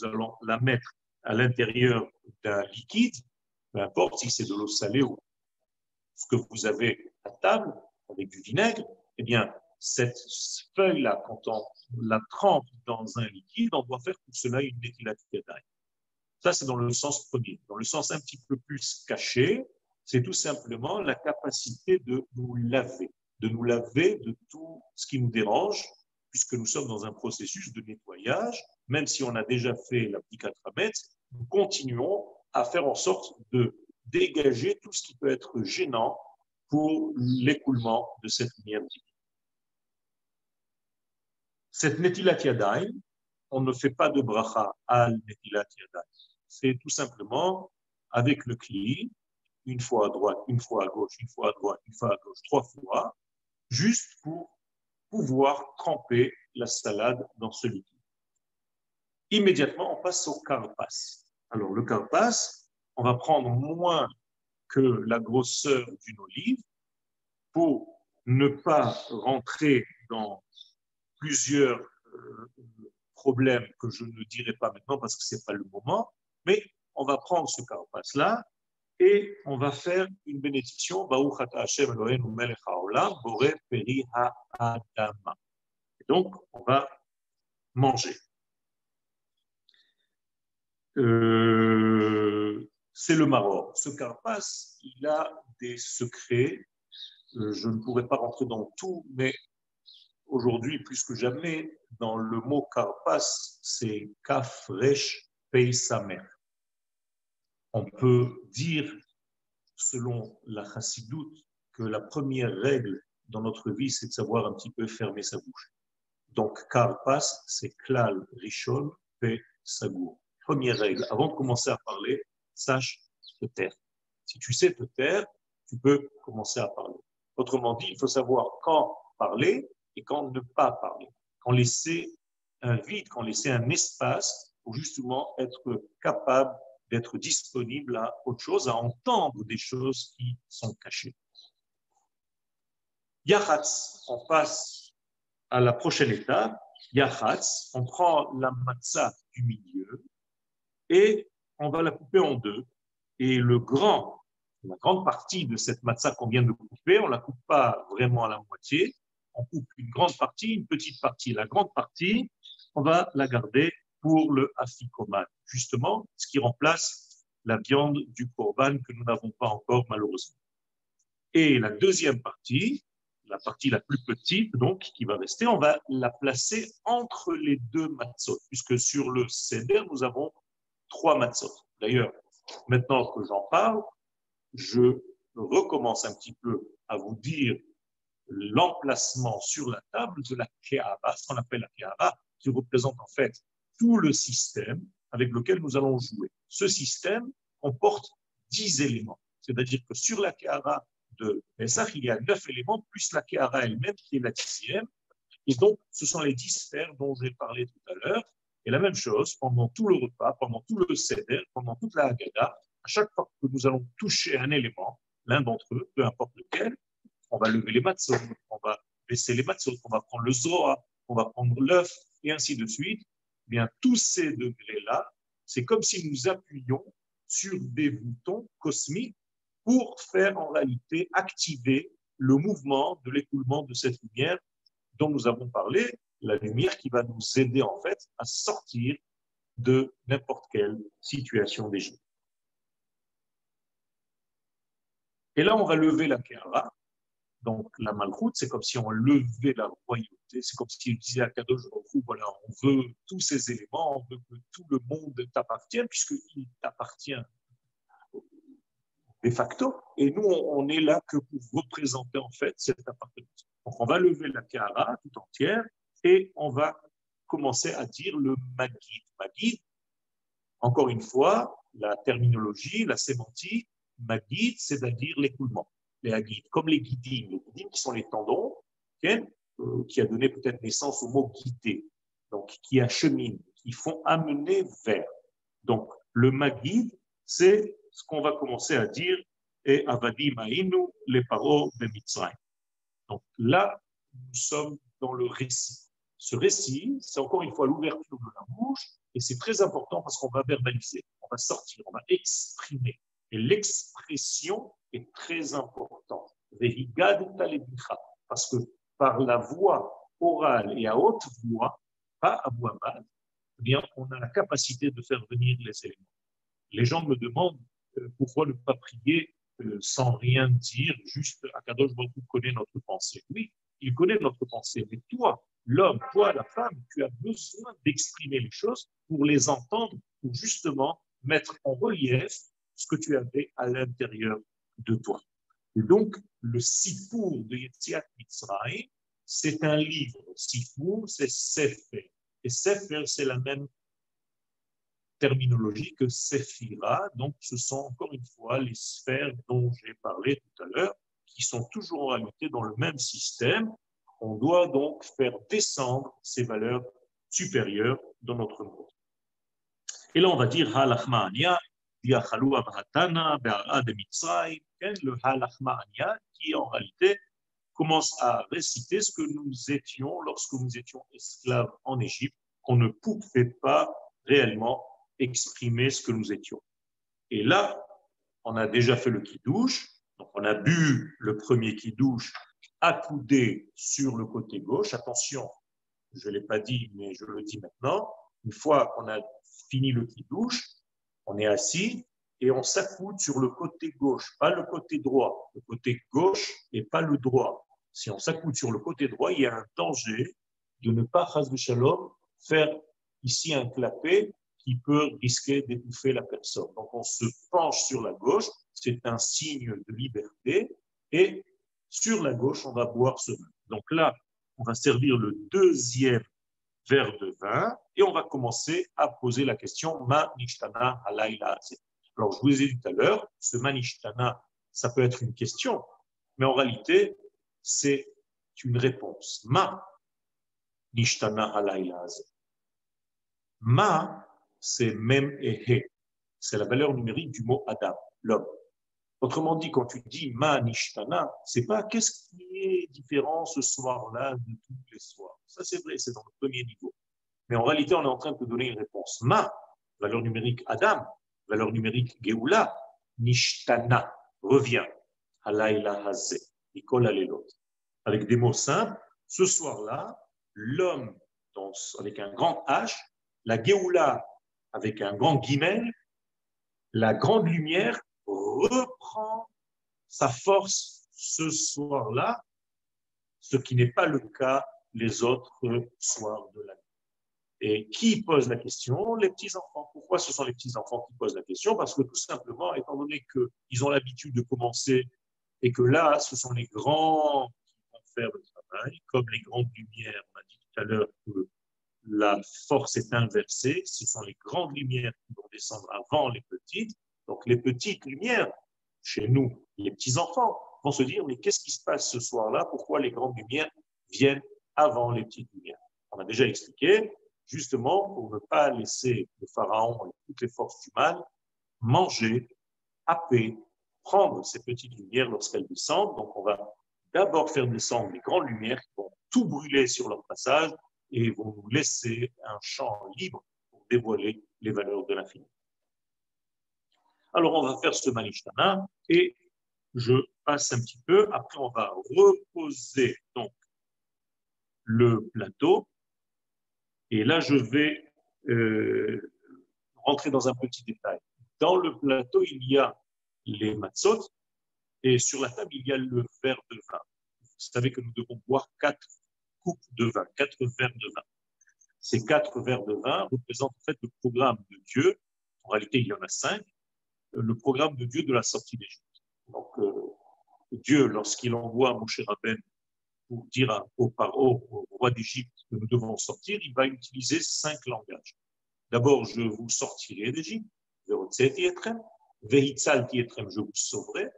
nous allons la mettre à l'intérieur d'un liquide, peu importe si c'est de l'eau salée ou ce que vous avez à table avec du vinaigre, eh bien, cette feuille-là, quand on la trempe dans un liquide, on doit faire pour cela une méthylathiadaï. Ça, c'est dans le sens premier. Dans le sens un petit peu plus caché, c'est tout simplement la capacité de nous laver, de nous laver de tout ce qui nous dérange, puisque nous sommes dans un processus de nettoyage. Même si on a déjà fait la petite nous continuons à faire en sorte de dégager tout ce qui peut être gênant pour l'écoulement de cette lumière. Cette Netilat on ne fait pas de bracha al Netilat Yadayim. C'est tout simplement avec le cli, une fois à droite, une fois à gauche, une fois à droite, une fois à gauche, trois fois, juste pour pouvoir tremper la salade dans ce liquide. Immédiatement, on passe au carpas. Alors, le carpas, on va prendre moins que la grosseur d'une olive pour ne pas rentrer dans plusieurs euh, problèmes que je ne dirai pas maintenant parce que ce n'est pas le moment, mais on va prendre ce carpas-là et on va faire une bénédiction. Donc, on va manger. Euh, c'est le Maroc. Ce carpas, il a des secrets. Euh, je ne pourrais pas rentrer dans tout, mais aujourd'hui, plus que jamais, dans le mot carpas, c'est kafresh peisamer. On peut dire, selon la chassidoute, que la première règle dans notre vie, c'est de savoir un petit peu fermer sa bouche. Donc, karpas, c'est klal, rishon, pe, sagour. Première règle, avant de commencer à parler, sache te taire. Si tu sais te taire, tu peux commencer à parler. Autrement dit, il faut savoir quand parler et quand ne pas parler. Quand laisser un vide, quand laisser un espace pour justement être capable d'être disponible à autre chose, à entendre des choses qui sont cachées. Yahatz, on passe à la prochaine étape. Yahatz, on prend la matzah du milieu et on va la couper en deux. Et le grand, la grande partie de cette matzah qu'on vient de couper, on ne la coupe pas vraiment à la moitié, on coupe une grande partie, une petite partie. La grande partie, on va la garder pour le afikoman, justement, ce qui remplace la viande du korban que nous n'avons pas encore malheureusement. Et la deuxième partie, la partie la plus petite, donc, qui va rester, on va la placer entre les deux matzot, puisque sur le seder, nous avons trois matzot. D'ailleurs, maintenant que j'en parle, je recommence un petit peu à vous dire l'emplacement sur la table de la Keava, ce qu'on appelle la Keava, qui représente en fait tout le système avec lequel nous allons jouer. Ce système comporte dix éléments. C'est-à-dire que sur la Keava de Pesach, il y a neuf éléments, plus la Keava elle-même qui est la dixième. Et donc, ce sont les dix sphères dont j'ai parlé tout à l'heure. Et la même chose, pendant tout le repas, pendant tout le seder, pendant toute la Haggadah, à chaque fois que nous allons toucher un élément, l'un d'entre eux, peu importe lequel, on va lever les matzot, on va baisser les matzot, on va prendre le zoa, on va prendre l'œuf, et ainsi de suite. Eh bien, tous ces degrés-là, c'est comme si nous appuyions sur des boutons cosmiques pour faire en réalité activer le mouvement de l'écoulement de cette lumière dont nous avons parlé, la lumière qui va nous aider en fait à sortir de n'importe quelle situation d'Égypte. Et là, on va lever la Kéara. Donc, la malroute, c'est comme si on levait la royauté. C'est comme s'il disait à Kadosh voilà, on veut tous ces éléments, on veut que tout le monde t'appartienne, puisqu'il t'appartient de facto. Et nous, on est là que pour représenter en fait cette appartenance. Donc, on va lever la Kéara tout entière et on va commencer à dire le Magid. Magid, encore une fois, la terminologie, la sémantique, Magid, c'est-à-dire l'écoulement, les Hagid, comme les Guidim, les Guidim qui sont les tendons, euh, qui a donné peut-être naissance au mot guider, donc qui acheminent, qui font amener vers. Donc, le Magid, c'est ce qu'on va commencer à dire, et Avadim Ainu, les paroles de Mitzrayim. Donc là, nous sommes dans le récit. Ce récit, c'est encore une fois l'ouverture de la bouche Et c'est très important parce qu'on va verbaliser, on va sortir, on va exprimer. Et l'expression est très importante. Parce que par la voix orale et à haute voix, pas à voix basse, eh on a la capacité de faire venir les éléments. Les gens me demandent pourquoi ne pas prier euh, sans rien dire, juste Akadosh Baruch connaît notre pensée. Oui, il connaît notre pensée, mais toi, l'homme, toi, la femme, tu as besoin d'exprimer les choses pour les entendre, pour justement mettre en relief ce que tu avais à l'intérieur de toi. Et donc, le Sifour de Yetziat Mitzrayim, c'est un livre. Sifour, c'est Sefer. Et Sefer, c'est la même terminologie que. Donc, ce sont encore une fois les sphères dont j'ai parlé tout à l'heure, qui sont toujours en réalité dans le même système. On doit donc faire descendre ces valeurs supérieures dans notre monde. Et là, on va dire Halachma'ania, le Halachma'ania, qui en réalité commence à réciter ce que nous étions lorsque nous étions esclaves en Égypte. On ne pouvait pas réellement exprimer ce que nous étions. Et là, on a déjà fait le qui-douche, donc on a bu le premier qui-douche accoudé sur le côté gauche. Attention, je ne l'ai pas dit, mais je le dis maintenant. Une fois qu'on a fini le qui-douche, on est assis et on s'accoude sur le côté gauche, pas le côté droit. Le côté gauche et pas le droit. Si on s'accoude sur le côté droit, il y a un danger de ne pas, de shalom, faire ici un clapet qui peut risquer d'étouffer la personne. Donc on se penche sur la gauche, c'est un signe de liberté, et sur la gauche, on va boire ce vin. Donc là, on va servir le deuxième verre de vin et on va commencer à poser la question Ma nishtana halayla. Alors, je vous ai dit tout à l'heure, ce manishtana, ça peut être une question, mais en réalité, c'est une réponse. Ma nishtana halayla. Ma, c'est même et he. C'est la valeur numérique du mot Adam, l'homme. Autrement dit, quand tu dis ma nishtana, c'est pas qu'est-ce qui est différent ce soir-là de tous les soirs. Ça, c'est vrai, c'est dans le premier niveau. Mais en réalité, on est en train de te donner une réponse. Ma, valeur numérique Adam, valeur numérique Geoula, nishtana, revient. Halayla hazé, Avec des mots simples, ce soir-là, l'homme avec un grand H, la Geoula avec un grand guimel, la grande lumière reprend sa force ce soir-là, ce qui n'est pas le cas les autres soirs de l'année. Et qui pose la question? Les petits-enfants. Pourquoi ce sont les petits-enfants qui posent la question? Parce que tout simplement, étant donné qu'ils ont l'habitude de commencer et que là, ce sont les grands qui vont faire le travail, comme les grandes lumières, on a dit tout à l'heure que la force est inversée, ce sont les grandes lumières qui vont descendre avant les petites, donc les petites lumières, chez nous, les petits-enfants, vont se dire, mais qu'est-ce qui se passe ce soir-là? Pourquoi les grandes lumières viennent avant les petites lumières? On a déjà expliqué, justement, pour ne pas laisser le Pharaon et toutes les forces du mal manger, happer, prendre ces petites lumières lorsqu'elles descendent. Donc on va d'abord faire descendre les grandes lumières qui vont tout brûler sur leur passage et vont nous laisser un champ libre pour dévoiler les valeurs de l'infini. Alors, on va faire ce Manishtana et je passe un petit peu. Après, on va reposer donc le plateau. Et là, je vais euh, rentrer dans un petit détail. Dans le plateau, il y a les matzot et sur la table, il y a le verre de vin. Vous savez que nous devons boire quatre coupes de vin, quatre verres de vin. Ces quatre verres de vin représentent en fait le programme de Dieu. En réalité, il y en a cinq le programme de Dieu de la sortie d'Égypte. Donc, euh, Dieu, lorsqu'il envoie Moshe Rabben pour dire au paro, au roi d'Égypte, que nous devons sortir, il va utiliser cinq langages. D'abord, je vous sortirai d'Égypte, Vehitzal je vous sauverai,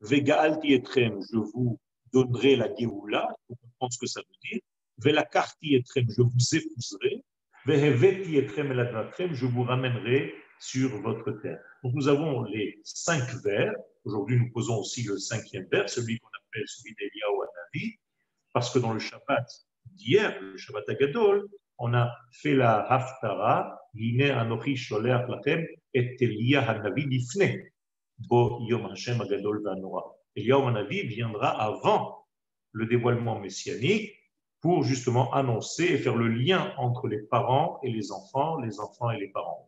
Vegaal je vous donnerai la Géoula, on comprend ce que ça veut dire, Velakarti etrem, je vous épouserai, Veheveti etrem eladvatrem, je vous ramènerai sur votre terre. Donc nous avons les cinq vers, aujourd'hui nous posons aussi le cinquième vers, celui qu'on appelle celui d'Elia ou Anavi, parce que dans le Shabbat d'hier, le Shabbat Agadol, on a fait la Haftara, Hine Anochi Sholeach Lachem, et Elia Hanavi Difne, Bo Yom Hashem Agadol Vanora et Yom Hanavi viendra avant le dévoilement messianique pour justement annoncer et faire le lien entre les parents et les enfants, les enfants et les parents.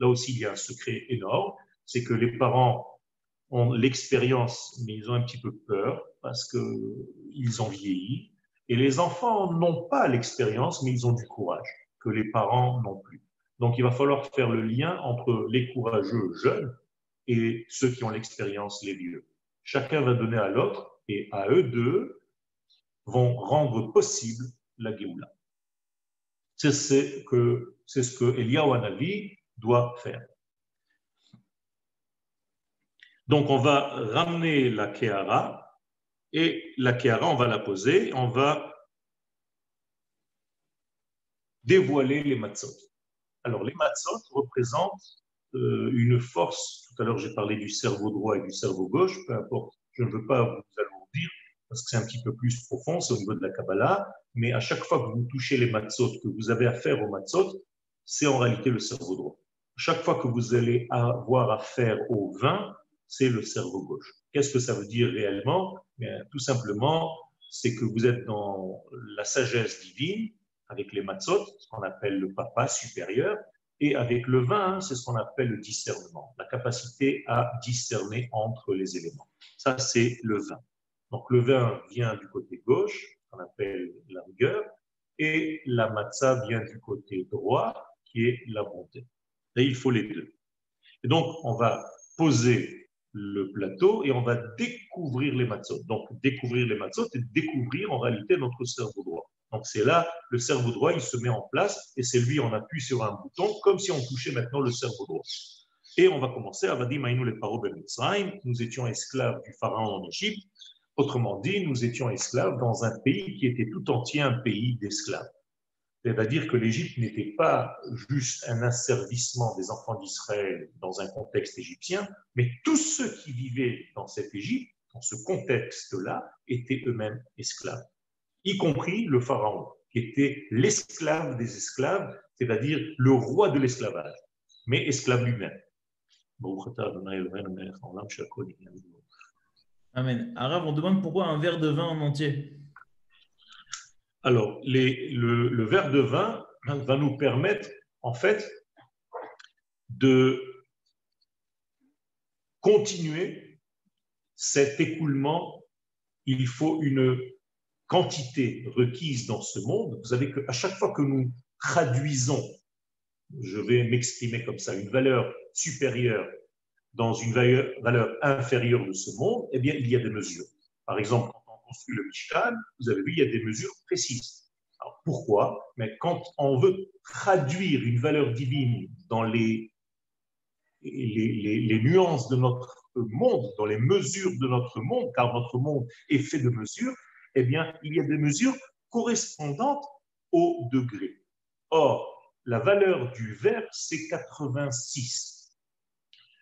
Là aussi, il y a un secret énorme, c'est que les parents ont l'expérience, mais ils ont un petit peu peur parce qu'ils ont vieilli. Et les enfants n'ont pas l'expérience, mais ils ont du courage, que les parents n'ont plus. Donc, il va falloir faire le lien entre les courageux jeunes et ceux qui ont l'expérience, les vieux. Chacun va donner à l'autre et à eux deux vont rendre possible la Géoula. C'est ce que, c'est ce Eliyahu doit faire. Donc on va ramener la Kehara et la Kehara, on va la poser, on va dévoiler les matzot. Alors les matzot représentent une force. Tout à l'heure j'ai parlé du cerveau droit et du cerveau gauche, peu importe, je ne veux pas vous alourdir parce que c'est un petit peu plus profond, c'est au niveau de la Kabbalah, mais à chaque fois que vous touchez les matzot, que vous avez affaire aux matzot, c'est en réalité le cerveau droit. Chaque fois que vous allez avoir affaire au vin, c'est le cerveau gauche. Qu'est-ce que ça veut dire réellement? Tout simplement, c'est que vous êtes dans la sagesse divine avec les matzot, ce qu'on appelle le papa supérieur, et avec le vin, c'est ce qu'on appelle le discernement, la capacité à discerner entre les éléments. Ça, c'est le vin. Donc le vin vient du côté gauche, qu'on appelle la rigueur, et la matzah vient du côté droit, qui est la bonté. Et il faut les deux. Et donc, on va poser le plateau et on va découvrir les matzot. Donc, découvrir les matzot et découvrir en réalité notre cerveau droit. Donc, c'est là, le cerveau droit, il se met en place et c'est lui, on appuie sur un bouton comme si on touchait maintenant le cerveau droit. Et on va commencer, Avadi Maïnou les Paro ben nous étions esclaves du pharaon en Égypte. Autrement dit, nous étions esclaves dans un pays qui était tout entier un pays d'esclaves. C'est-à-dire que l'Égypte n'était pas juste un asservissement des enfants d'Israël dans un contexte égyptien, mais tous ceux qui vivaient dans cette Égypte, dans ce contexte-là, étaient eux-mêmes esclaves, y compris le pharaon, qui était l'esclave des esclaves, c'est-à-dire le roi de l'esclavage, mais esclave lui-même. Amen. Arabe, on demande pourquoi un verre de vin en entier alors, le, verre de vin va nous permettre, en fait, de continuer cet écoulement. Il faut une quantité requise dans ce monde. Vous savez qu'à chaque fois que nous traduisons, je vais m'exprimer comme ça, une valeur supérieure dans une valeur, inférieure de ce monde, eh bien, il y a des mesures. Par exemple, construit le Mishkan, vous avez vu, il y a des mesures précises. Alors pourquoi? Mais quand on veut traduire une valeur divine dans les, les, nuances de notre monde, dans les mesures de notre monde, car notre monde est fait de mesures, eh bien, il y a des mesures correspondantes au degré. Or, la valeur du verre, c'est 86.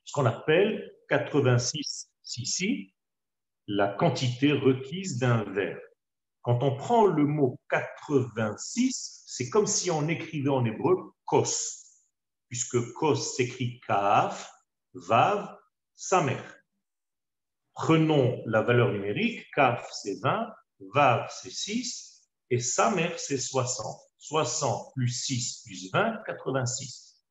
Ce qu'on appelle 86 ici, la quantité requise d'un verre. Quand on prend le mot 86, c'est comme si on écrivait en hébreu kos, puisque kos s'écrit kaf, vav, samer. Prenons la valeur numérique, kaf c'est 20, vav c'est 6, et samer c'est 60. 60 plus 6 plus 20, 86.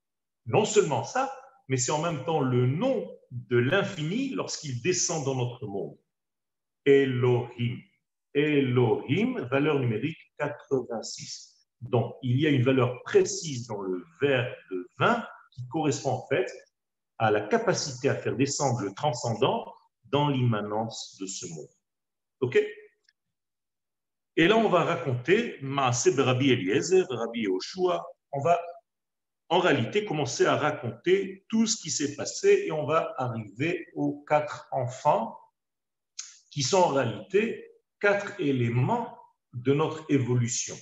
Non seulement ça, mais c'est en même temps le nom de l'infini lorsqu'il descend dans notre monde. Elohim. Elohim, valeur numérique 86. Donc, il y a une valeur précise dans le de vin qui correspond en fait à la capacité à faire descendre le transcendant dans l'immanence de ce monde. OK? Et là, on va raconter Maaseh Rabbi Eliezer, Rabbi Yoshua. On va en réalité commencer à raconter tout ce qui s'est passé et on va arriver aux quatre enfants qui sont en réalité quatre éléments de notre évolution.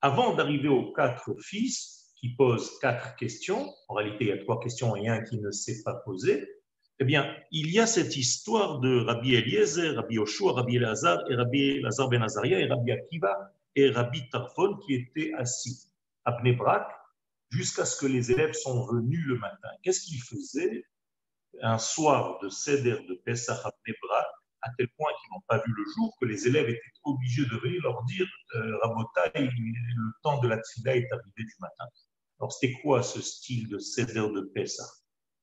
Avant d'arriver aux quatre fils qui posent quatre questions, en réalité il y a trois questions et un qui ne s'est pas posé, eh bien, il y a cette histoire de Rabbi Eliezer, Rabbi Yoshua, Rabbi Elazar et Rabbi Lazar ben Azaria et Rabbi Akiva et Rabbi Tarfon qui était assis à Bnebrak jusqu'à ce que les élèves sont venus le matin. Qu'est-ce qu'ils faisaient un soir de Seder de Pesach à Bnebrak à tel point qu'ils n'ont pas vu le jour que les élèves étaient obligés de venir leur dire euh, le temps de la Tfila est arrivé du matin. Alors, c'était quoi ce style de Seder de Pesach?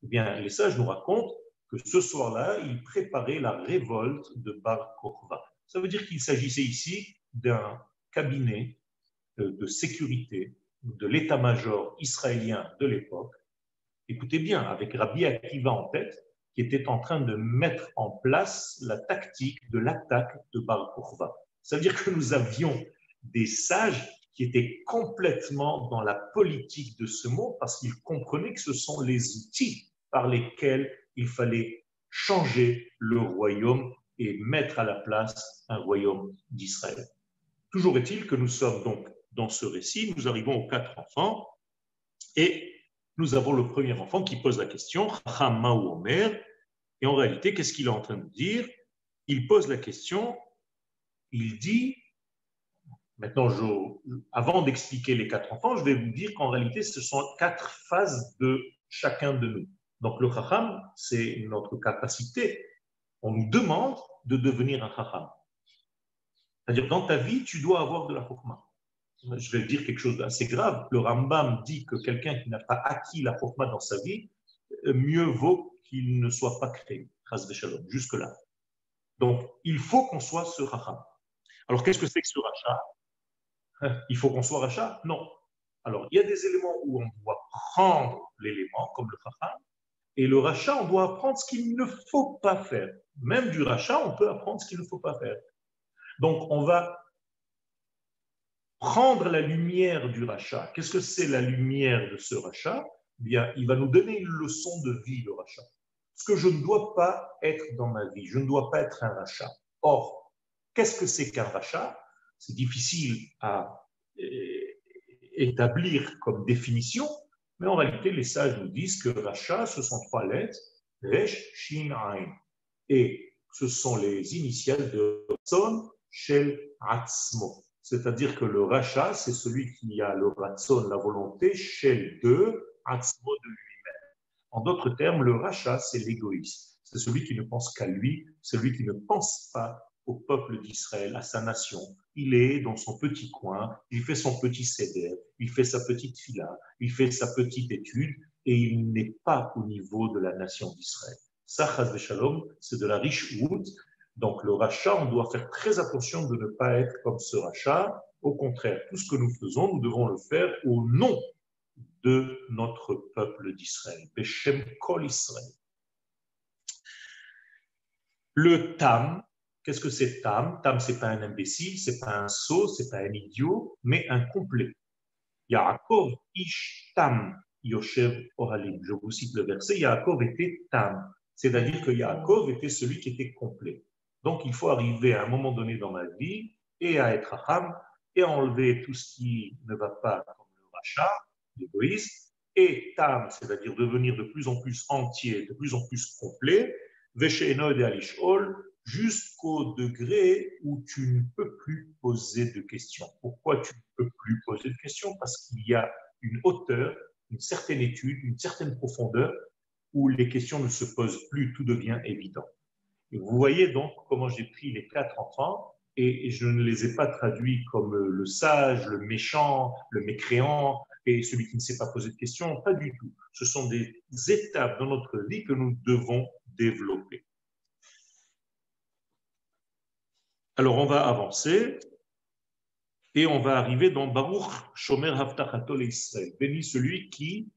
Eh bien, les sages nous racontent que ce soir-là, ils préparaient la révolte de Bar Kokhba. Ça veut dire qu'il s'agissait ici d'un cabinet de sécurité de l'état-major israélien de l'époque. Écoutez bien, avec Rabbi Akiva en tête, qui était en train de mettre en place la tactique de l'attaque de Bar Kokhba. Ça veut dire que nous avions des sages qui étaient complètement dans la politique de ce monde parce qu'ils comprenaient que ce sont les outils par lesquels il fallait changer le royaume et mettre à la place un royaume d'Israël. Toujours est-il que nous sommes donc dans ce récit, nous arrivons aux quatre enfants et nous avons le premier enfant qui pose la question, Omer, et en réalité, qu'est-ce qu'il est en train de dire? Il pose la question, il dit, maintenant, avant d'expliquer les quatre enfants, je vais vous dire qu'en réalité, ce sont quatre phases de chacun de nous. Donc le chacham, c'est notre capacité. On nous demande de devenir un chacham. C'est-à-dire, dans ta vie, tu dois avoir de la chokma. Je vais dire quelque chose d'assez grave. Le Rambam dit que quelqu'un qui n'a pas acquis la chokma dans sa vie, mieux vaut qu'il ne soit pas créé. Jusque-là. Donc, il faut qu'on soit ce chacham. Alors, qu'est-ce que c'est que ce rachat Il faut qu'on soit rachat Non. Alors, il y a des éléments où on doit prendre l'élément, comme le chacham, et le rachat, on doit apprendre ce qu'il ne faut pas faire. Même du rachat, on peut apprendre ce qu'il ne faut pas faire. Donc, on va prendre la lumière du rachat. Qu'est-ce que c'est la lumière de ce rachat? Eh Bien, il va nous donner une leçon de vie, le rachat. Ce que je ne dois pas être dans ma vie, je ne dois pas être un rachat. Or, qu'est-ce que c'est qu'un rachat? C'est difficile à euh, établir comme définition, mais en réalité, les sages nous disent que rachat, ce sont trois lettres, Resh, Shin, Ain. Et ce sont les initiales de Son, Shel, Atzmo. C'est-à-dire que le rachat, c'est celui qui a le ratson, la volonté, Shel de, Atzmo de lui-même. En d'autres termes, le rachat, c'est l'égoïsme. C'est celui qui ne pense qu'à lui, celui qui ne pense pas au peuple d'Israël, à sa nation. Il est dans son petit coin, il fait son petit céder, il fait sa petite fila, il fait sa petite étude, et il n'est pas au niveau de la nation d'Israël. Ça, Shalom, c'est de la riche route. Donc le rachat, on doit faire très attention de ne pas être comme ce rachat. Au contraire, tout ce que nous faisons, nous devons le faire au nom de notre peuple d'Israël. Beshem Kol Israël. Le Tam, Qu'est-ce que c'est Tam? Tam, c'est pas un imbécile, c'est pas un sot, c'est pas un idiot, mais un complet. Yaakov ish Tam Yoshev Ohalim. Je vous cite le verset. Yaakov était Tam, c'est-à-dire que Yaakov était celui qui était complet. Donc, il faut arriver à un moment donné dans ma vie et à être Ham et enlever tout ce qui ne va pas comme le rachat, l'égoïsme, et Tam, c'est-à-dire devenir de plus en plus entier, de plus en plus complet, Veshe'eno et Alishol, jusqu'au degré où tu ne peux plus poser de questions. Pourquoi tu ne peux plus poser de questions? Parce qu'il y a une hauteur, une certaine étude, une certaine profondeur où les questions ne se posent plus, tout devient évident. Et vous voyez donc comment j'ai pris les quatre enfants et je ne les ai pas traduits comme le sage, le méchant, le mécréant et celui qui ne sait pas poser de questions, pas du tout. Ce sont des étapes dans notre vie que nous devons développer. Alors on va avancer et on va arriver dans Baruch Shomer Haftachatol Israël. Béni celui qui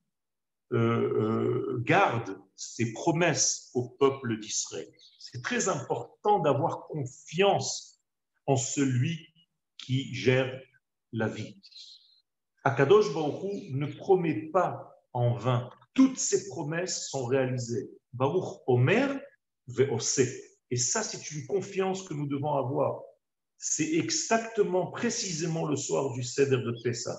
euh, euh, garde ses promesses au peuple d'Israël. C'est très important d'avoir confiance en celui qui gère la vie. Akadosh Baruch ne promet pas en vain. Toutes ses promesses sont réalisées. Baruch Omer ve'ose. Et ça, c'est une confiance que nous devons avoir. C'est exactement, précisément le soir du Seder de Pessah.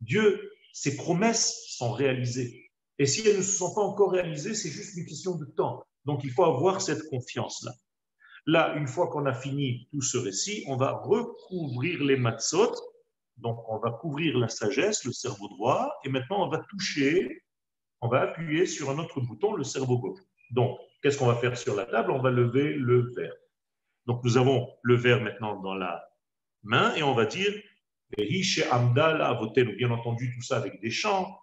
Dieu, ses promesses sont réalisées. Et si elles ne se sont pas encore réalisées, c'est juste une question de temps. Donc il faut avoir cette confiance-là. Là, une fois qu'on a fini tout ce récit, on va recouvrir les matzot Donc, on va couvrir la sagesse, le cerveau droit, et maintenant, on va toucher, on va appuyer sur un autre bouton, le cerveau gauche. Donc, qu'est-ce qu'on va faire sur la table? On va lever le verre. Donc, nous avons le verre maintenant dans la main, et on va dire Bien entendu, tout ça avec des chants.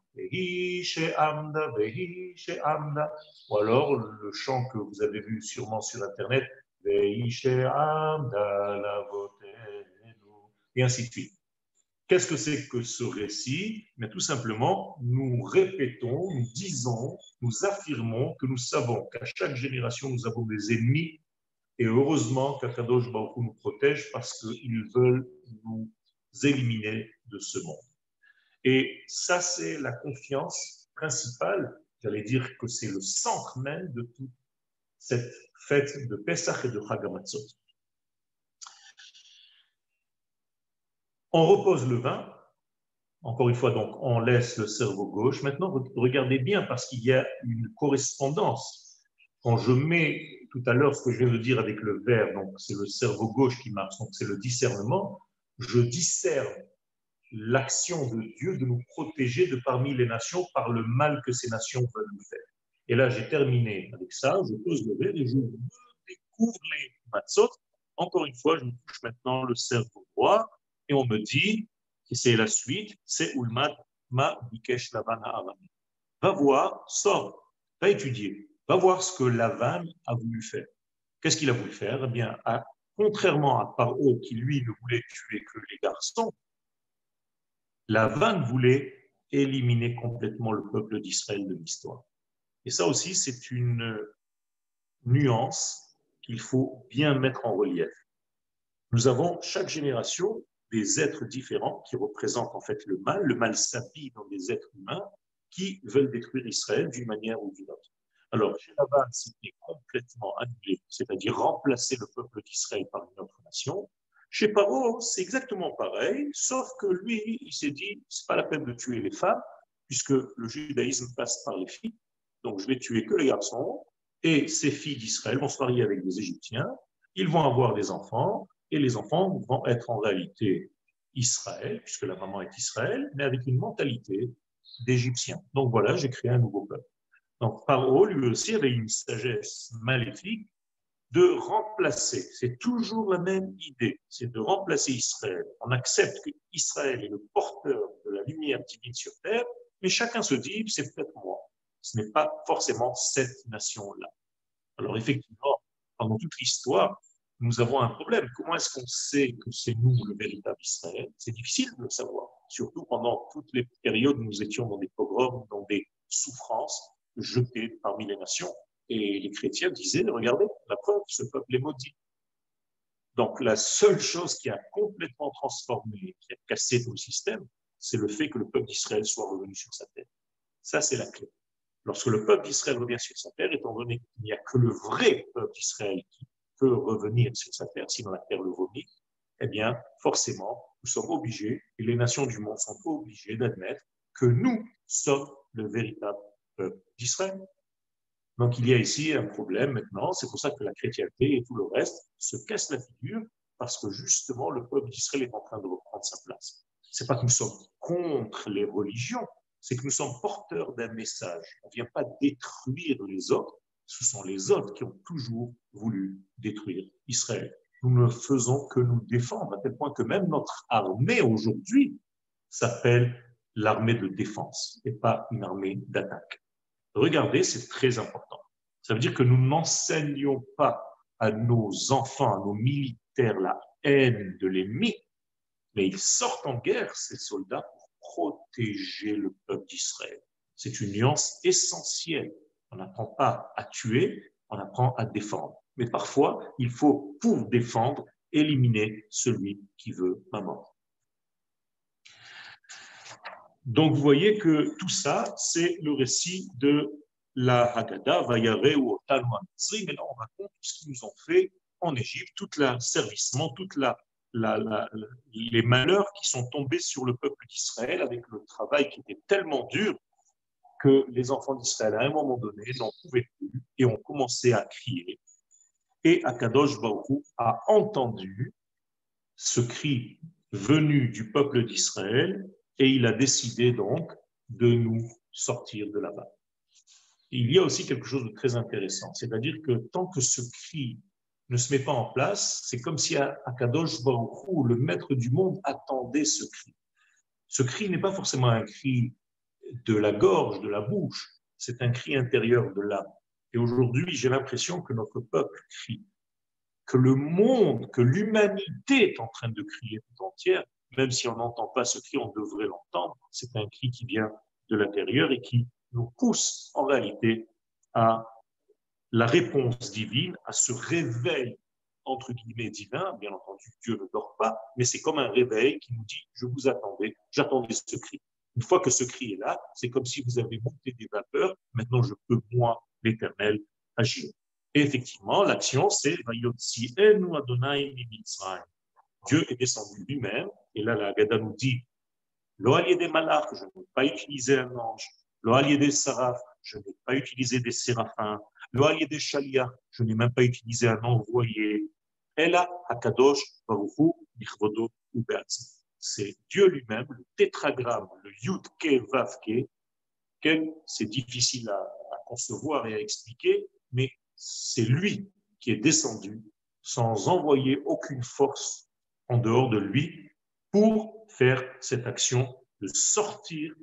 Ou alors le chant que vous avez vu sûrement sur Internet, et ainsi de suite. Qu'est-ce que c'est que ce récit? Mais tout simplement, nous répétons, nous disons, nous affirmons que nous savons qu'à chaque génération, nous avons des ennemis. Et heureusement qu'Akadosh Baruch nous protège parce qu'ils veulent nous éliminer de ce monde. Et ça, c'est la confiance principale. J'allais dire que c'est le centre même de toute cette fête de Pesach et de Chagamatzot. On repose le vin. Encore une fois, donc, on laisse le cerveau gauche. Maintenant, regardez bien parce qu'il y a une correspondance. Quand je mets tout à l'heure ce que je viens de dire avec le verre, donc c'est le cerveau gauche qui marche, donc c'est le discernement, je discerne l'action de Dieu de nous protéger de parmi les nations par le mal que ces nations veulent nous faire. Et là, j'ai terminé avec ça, je pose le verre et je découvre les matzot. Encore une fois, je me touche maintenant le cerveau droit et on me dit, et c'est la suite, c'est Ulmat Ma Bikesh Lavan Va voir, sors, va étudier, va voir ce que Lavan a voulu faire. Qu'est-ce qu'il a voulu faire? Eh bien, contrairement à Paro qui lui ne voulait tuer que les garçons, Lavan voulait éliminer complètement le peuple d'Israël de l'histoire. Et ça aussi, c'est une nuance qu'il faut bien mettre en relief. Nous avons chaque génération des êtres différents qui représentent en fait le mal. Le mal s'habille dans des êtres humains qui veulent détruire Israël d'une manière ou d'une autre. Alors, chez Laban, c'était complètement annulé, c'est-à-dire remplacer le peuple d'Israël par une autre nation. Chez Paro, c'est exactement pareil, sauf que lui, il s'est dit, c'est pas la peine de tuer les femmes, puisque le judaïsme passe par les filles, donc je vais tuer que les garçons, et ces filles d'Israël vont se marier avec des Égyptiens, ils vont avoir des enfants, et les enfants vont être en réalité Israël, puisque la maman est Israël, mais avec une mentalité d'Égyptien. Donc voilà, j'ai créé un nouveau peuple. Donc Paro, lui aussi, avait une sagesse maléfique de remplacer. C'est toujours la même idée, c'est de remplacer Israël. On accepte qu'Israël est le porteur de la lumière divine sur terre, mais chacun se dit, c'est peut-être moi. Ce n'est pas forcément cette nation-là. Alors effectivement, pendant toute l'histoire, nous avons un problème. Comment est-ce qu'on sait que c'est nous le véritable Israël? C'est difficile de le savoir, surtout pendant toutes les périodes où nous étions dans des pogroms, dans des souffrances, jetés parmi les nations. Et les chrétiens disaient, regardez, la preuve, ce peuple est maudit. Donc la seule chose qui a complètement transformé, qui a cassé tout le système, c'est le fait que le peuple d'Israël soit revenu sur sa terre. Ça, c'est la clé. Lorsque le peuple d'Israël revient sur sa terre, étant donné qu'il n'y a que le vrai peuple d'Israël qui peut revenir sur sa terre, sinon la terre le vomit, eh bien, forcément, nous sommes obligés, et les nations du monde sont obligées d'admettre que nous sommes le véritable peuple d'Israël. Donc, il y a ici un problème maintenant. C'est pour ça que la chrétienté et tout le reste se cassent la figure parce que justement, le peuple d'Israël est en train de reprendre sa place. C'est pas que nous sommes contre les religions, c'est que nous sommes porteurs d'un message. On ne vient pas détruire les autres, ce sont les autres qui ont toujours voulu détruire Israël. Nous ne faisons que nous défendre, à tel point que même notre armée aujourd'hui s'appelle l'armée de défense et pas une armée d'attaque. Regardez, c'est très important. Ça veut dire que nous n'enseignons pas à nos enfants, à nos militaires, la haine de l'ennemi, mais ils sortent en guerre, ces soldats, pour protéger le peuple d'Israël. C'est une nuance essentielle. On n'apprend pas à tuer, on apprend à défendre. Mais parfois, il faut, pour défendre, éliminer celui qui veut ma mort. Donc, vous voyez que tout ça, c'est le récit de la Haggadah, Vayare ou Otanou Mais là, on raconte tout ce qu'ils nous ont fait en Égypte, tout l'asservissement, toute la, les malheurs qui sont tombés sur le peuple d'Israël avec le travail qui était tellement dur que les enfants d'Israël, à un moment donné, n'en pouvaient plus et ont commencé à crier. Et Akadosh Baruch a entendu ce cri venu du peuple d'Israël et il a décidé donc de nous sortir de là-bas. Il y a aussi quelque chose de très intéressant, c'est-à-dire que tant que ce cri ne se met pas en place, c'est comme si Akadosh Baruch le maître du monde, attendait ce cri. Ce cri n'est pas forcément un cri de la gorge, de la bouche, c'est un cri intérieur de l'âme. Et aujourd'hui, j'ai l'impression que notre peuple crie, que le monde, que l'humanité est en train de crier tout entière, même si on n'entend pas ce cri, on devrait l'entendre. C'est un cri qui vient de l'intérieur et qui nous pousse en réalité à la réponse divine, à ce réveil entre guillemets divin. Bien entendu, Dieu ne dort pas, mais c'est comme un réveil qui nous dit, je vous attendais, j'attendais ce cri. Une fois que ce cri est là, c'est comme si vous avez monté des vapeurs. Maintenant, je peux, moi, l'Éternel, agir. Et effectivement, l'action, c'est Dieu est descendu lui-même. Et là, la Gada nous dit L'oalier des malach, je n'ai pas utilisé un ange. L'oalier des saraf, je n'ai pas utilisé des séraphins. L'oalier des chalia, je n'ai même pas utilisé un envoyé. Ella Akadosh Baruchu Nichvodo C'est Dieu lui-même, le tétragramme, le Yud Ke Vav Ke, c'est difficile à concevoir et à expliquer, mais c'est lui qui est descendu sans envoyer aucune force en dehors de lui pour faire cette action de sortir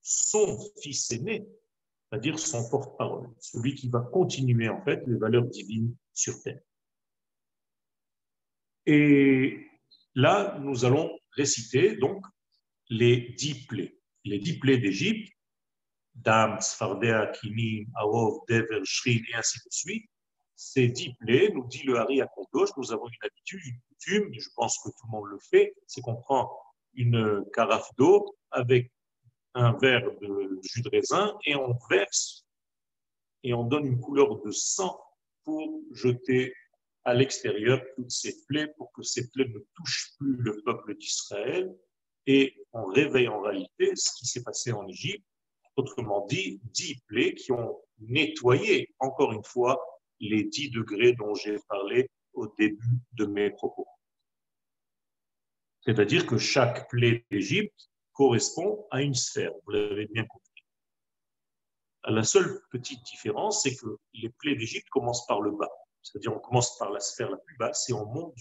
son fils aîné, c'est-à-dire son porte-parole, celui qui va continuer en fait les valeurs divines sur terre. Et là, nous allons réciter donc les dix plaies. Les dix plaies d'Égypte, Dam, Sfardea, Kinim, Aov, Dever, Shrin, et ainsi de suite. Ces dix plaies, nous dit le Hari à gauche, nous avons une habitude, une coutume, et je pense que tout le monde le fait, c'est qu'on prend une carafe d'eau avec un verre de jus de raisin et on verse et on donne une couleur de sang pour jeter à l'extérieur toutes ces plaies pour que ces plaies ne touchent plus le peuple d'Israël. Et on réveille en réalité ce qui s'est passé en Égypte, autrement dit, dix plaies qui ont nettoyé, encore une fois, les dix degrés dont j'ai parlé au début de mes propos. C'est-à-dire que chaque plaie d'Égypte correspond à une sphère, vous l'avez bien compris. La seule petite différence, c'est que les plaies d'Égypte commencent par le bas. C'est-à-dire on commence par la sphère la plus basse et on monte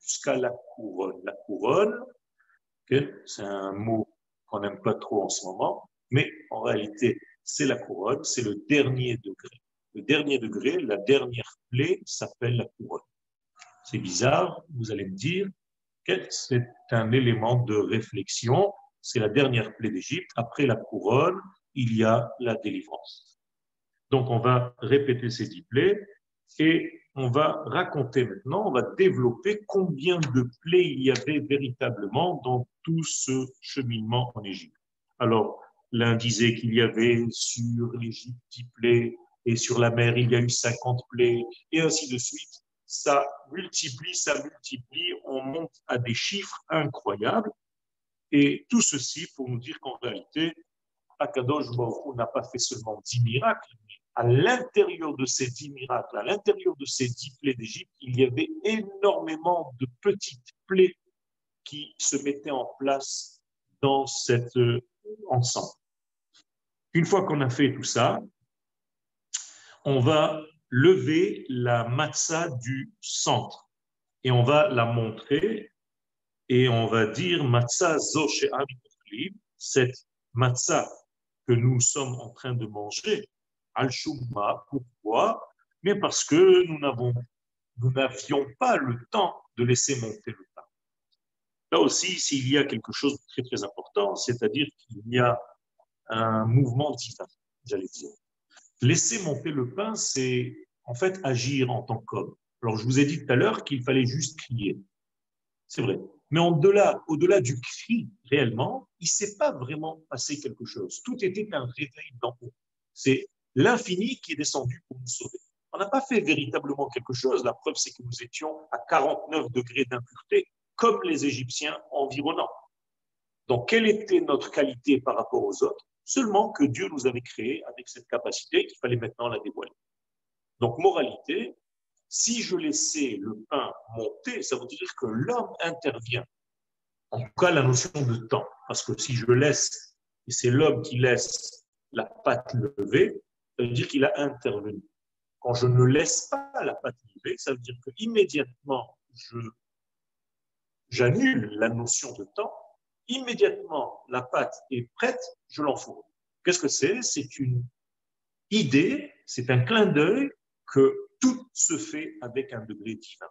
jusqu'à la couronne. La couronne, c'est un mot qu'on n'aime pas trop en ce moment, mais en réalité, c'est la couronne, c'est le dernier degré. Le dernier degré, la dernière plaie s'appelle la couronne. C'est bizarre, vous allez me dire, c'est un élément de réflexion. C'est la dernière plaie d'Égypte. Après la couronne, il y a la délivrance. Donc, on va répéter ces dix plaies et on va raconter maintenant, on va développer combien de plaies il y avait véritablement dans tout ce cheminement en Égypte. Alors, l'un disait qu'il y avait sur l'Égypte 10 plaies et sur la mer, il y a eu 50 plaies et ainsi de suite ça multiplie, ça multiplie, on monte à des chiffres incroyables. Et tout ceci pour nous dire qu'en réalité, Akadosh Baruch n'a pas fait seulement dix miracles, mais à l'intérieur de ces dix miracles, à l'intérieur de ces dix plaies d'Égypte, il y avait énormément de petites plaies qui se mettaient en place dans cet euh, ensemble. Une fois qu'on a fait tout ça, on va lever la matzah du centre. Et on va la montrer et on va dire matzah zoche cette matzah que nous sommes en train de manger, al shumma pourquoi? Mais parce que nous n'avons nous n'avions pas le temps de laisser monter le pain. Là aussi, s'il y a quelque chose de très très important, c'est-à-dire qu'il y a un mouvement divin, j'allais dire. Laisser monter le pain, c'est en fait agir en tant qu'homme. Alors, je vous ai dit tout à l'heure qu'il fallait juste crier. C'est vrai. Mais au-delà, au-delà du cri, réellement, il ne s'est pas vraiment passé quelque chose. Tout était un réveil d'en haut. C'est l'infini qui est descendu pour nous sauver. On n'a pas fait véritablement quelque chose. La preuve, c'est que nous étions à 49 degrés d'impureté, comme les Égyptiens environnants. Donc, quelle était notre qualité par rapport aux autres? Seulement que Dieu nous avait créés avec cette capacité qu'il fallait maintenant la dévoiler. Donc, moralité, si je laissais le pain monter, ça veut dire que l'homme intervient. En tout cas, la notion de temps. Parce que si je laisse, et c'est l'homme qui laisse la patte levée, ça veut dire qu'il a intervenu. Quand je ne laisse pas la patte levée, ça veut dire que immédiatement je j'annule la notion de temps, immédiatement la pâte est prête, je l'enfourne. Qu'est-ce que c'est? C'est une idée, c'est un clin d'œil que tout se fait avec un degré divin.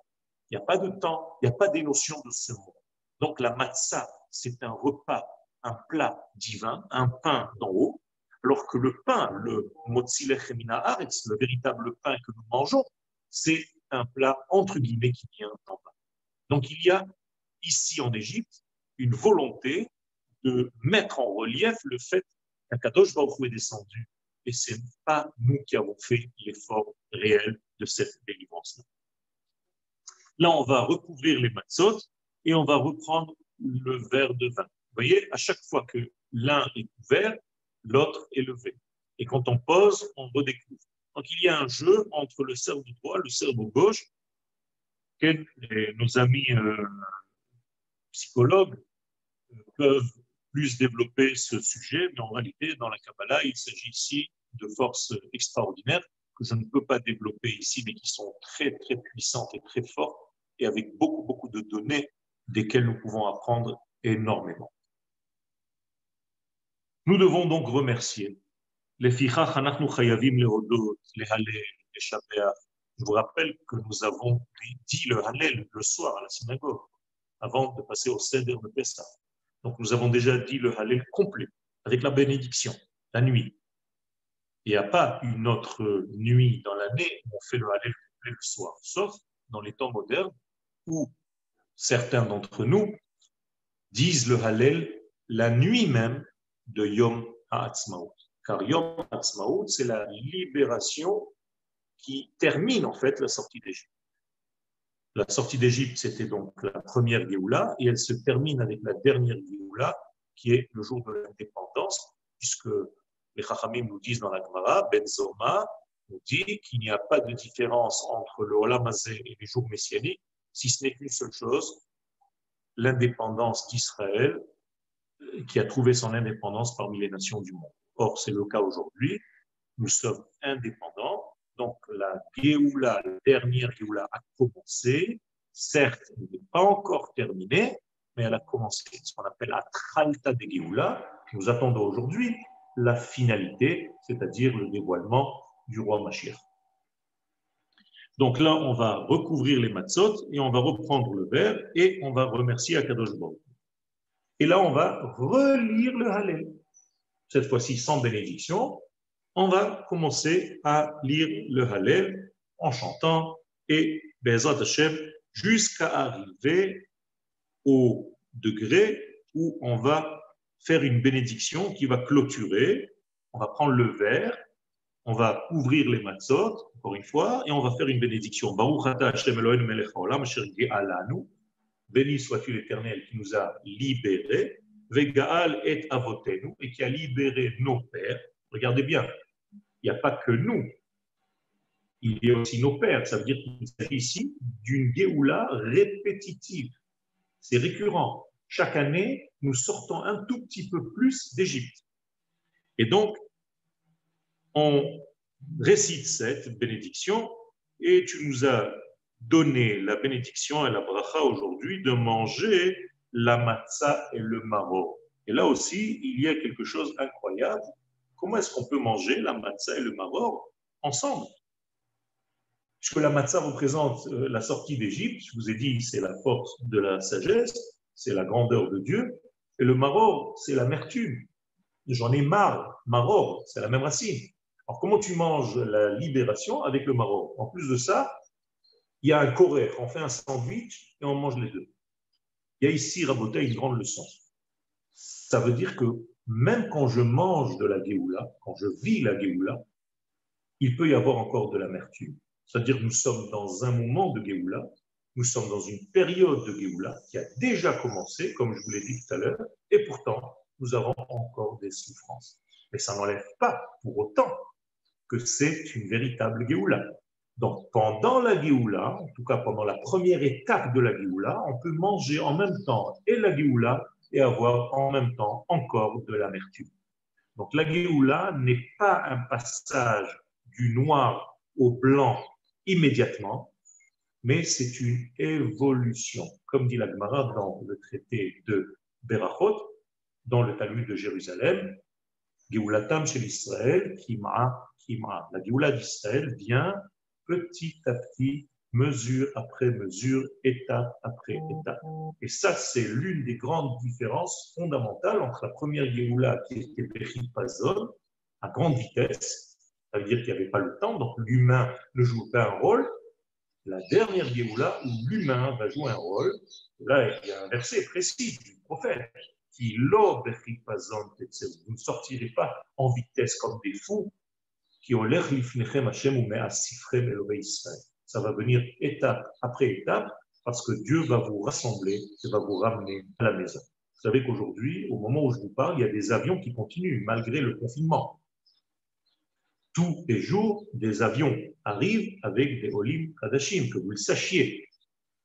Il n'y a pas de temps, il n'y a pas des notions de ce monde. Donc la matzah, c'est un repas, un plat divin, un pain d'en haut, alors que le pain, le motzilech haaretz, le véritable pain que nous mangeons, c'est un plat entre guillemets qui vient d'en bas. Donc il y a ici en Égypte une volonté de mettre en relief le fait qu'un Kadosh Baruch est descendu et ce n'est pas nous qui avons fait l'effort réel de cette délivrance-là. Là, on va recouvrir les matzot et on va reprendre le verre de vin. Vous voyez, à chaque fois que l'un est couvert, l'autre est levé. Et quand on pose, on redécouvre. Donc il y a un jeu entre le cerveau droit et le cerveau gauche nos amis euh, psychologues peuvent plus développer ce sujet, mais en réalité, dans la Kabbalah, il s'agit ici de forces extraordinaires que je ne peux pas développer ici, mais qui sont très, très puissantes et très fortes, et avec beaucoup, beaucoup de données desquelles nous pouvons apprendre énormément. Nous devons donc remercier Je vous rappelle que nous avons dit le Hallel le soir à la synagogue avant de passer au Seder de Pessah. Donc nous avons déjà dit le Hallel complet, avec la bénédiction, la nuit. Il n'y a pas une autre nuit dans l'année où on fait le Hallel complet le soir, sauf dans les temps modernes où certains d'entre nous disent le Hallel la nuit même de Yom HaAtzmaut. Car Yom HaAtzmaut, c'est la libération qui termine en fait la sortie d'Égypte. La sortie d'Égypte, c'était donc la première Géoula, et elle se termine avec la dernière Géoula, qui est le jour de l'indépendance, puisque les Chachamim nous disent dans la Gemara, Ben Zoma nous dit qu'il n'y a pas de différence entre le Olamazé et les jours messianiques, si ce n'est qu'une seule chose, l'indépendance d'Israël, qui a trouvé son indépendance parmi les nations du monde. Or, c'est le cas aujourd'hui. Nous sommes indépendants, la dernière Géoula a commencé. Certes, elle n'est pas encore terminée, mais elle a commencé. Ce qu'on appelle la Tralta de Géoula. Nous attendons aujourd'hui la finalité, c'est-à-dire le dévoilement du roi Mashiach. Donc là, on va recouvrir les matzot et on va reprendre le verre et on va remercier Akadosh Baruch. Et là, on va relire le Hallel. Cette fois-ci sans bénédiction, on va commencer à lire le Hallel en chantant et Bezat Hashem jusqu'à arriver au degré où on va faire une bénédiction qui va clôturer. On va prendre le verre, on va ouvrir les matzot, encore une fois, et on va faire une bénédiction. Béni soit-tu l'Éternel qui nous a libérés, Vegaal et Avotenu, et qui a libéré nos pères. Regardez bien, il n'y a pas que nous, il y a aussi nos pères. Ça veut dire qu'il s'agit ici d'une Géoula répétitive. C'est récurrent. Chaque année, nous sortons un tout petit peu plus d'Égypte. Et donc, on récite cette bénédiction et tu nous as donné la bénédiction et la bracha aujourd'hui de manger la matzah et le maro. Et là aussi, il y a quelque chose d'incroyable Comment est-ce qu'on peut manger la matzah et le maror ensemble? Puisque la matzah représente euh, la sortie d'Égypte, je vous ai dit, c'est la force de la sagesse, c'est la grandeur de Dieu, et le maror, c'est l'amertume. J'en ai marre, maror, c'est la même racine. Alors comment tu manges la libération avec le maror? En plus de ça, il y a un coréen, on fait un sandwich et on mange les deux. Il y a ici, Raboté, une grande leçon. Ça veut dire que même quand je mange de la Géoula, quand je vis la Géoula, il peut y avoir encore de l'amertume. C'est-à-dire que nous sommes dans un moment de Géoula, nous sommes dans une période de Géoula qui a déjà commencé, comme je vous l'ai dit tout à l'heure, et pourtant, nous avons encore des souffrances. Mais ça n'enlève pas pour autant que c'est une véritable Géoula. Donc, pendant la Géoula, en tout cas pendant la première étape de la Géoula, on peut manger en même temps et la Géoula et avoir en même temps encore de l'amertume. Donc, la Géoula n'est pas un passage du noir au blanc immédiatement, mais c'est une évolution. Comme dit la Gemara dans le traité de Berachot, dans le Talmud de Jérusalem, Géoulatam chez l'Israël, Kima, Kima. La Géoula d'Israël vient petit à petit, mesure après mesure, étape après étape. Et ça, c'est l'une des grandes différences fondamentales entre la première Géoula qui était Pazon, à grande vitesse, ça veut dire qu'il n'y avait pas le temps, donc l'humain ne joue pas un rôle. La dernière Géoula où l'humain va jouer un rôle, là, il y a un verset précis du prophète qui Vous ne sortirez pas en vitesse comme des fous, qui ont l'air Hashem ou Israël. Ça va venir étape après étape parce que Dieu va vous rassembler et va vous ramener à la maison. Vous savez qu'aujourd'hui, au moment où je vous parle, il y a des avions qui continuent malgré le confinement. Tous les jours, des avions arrivent avec des Olim Kadashim, que vous le sachiez.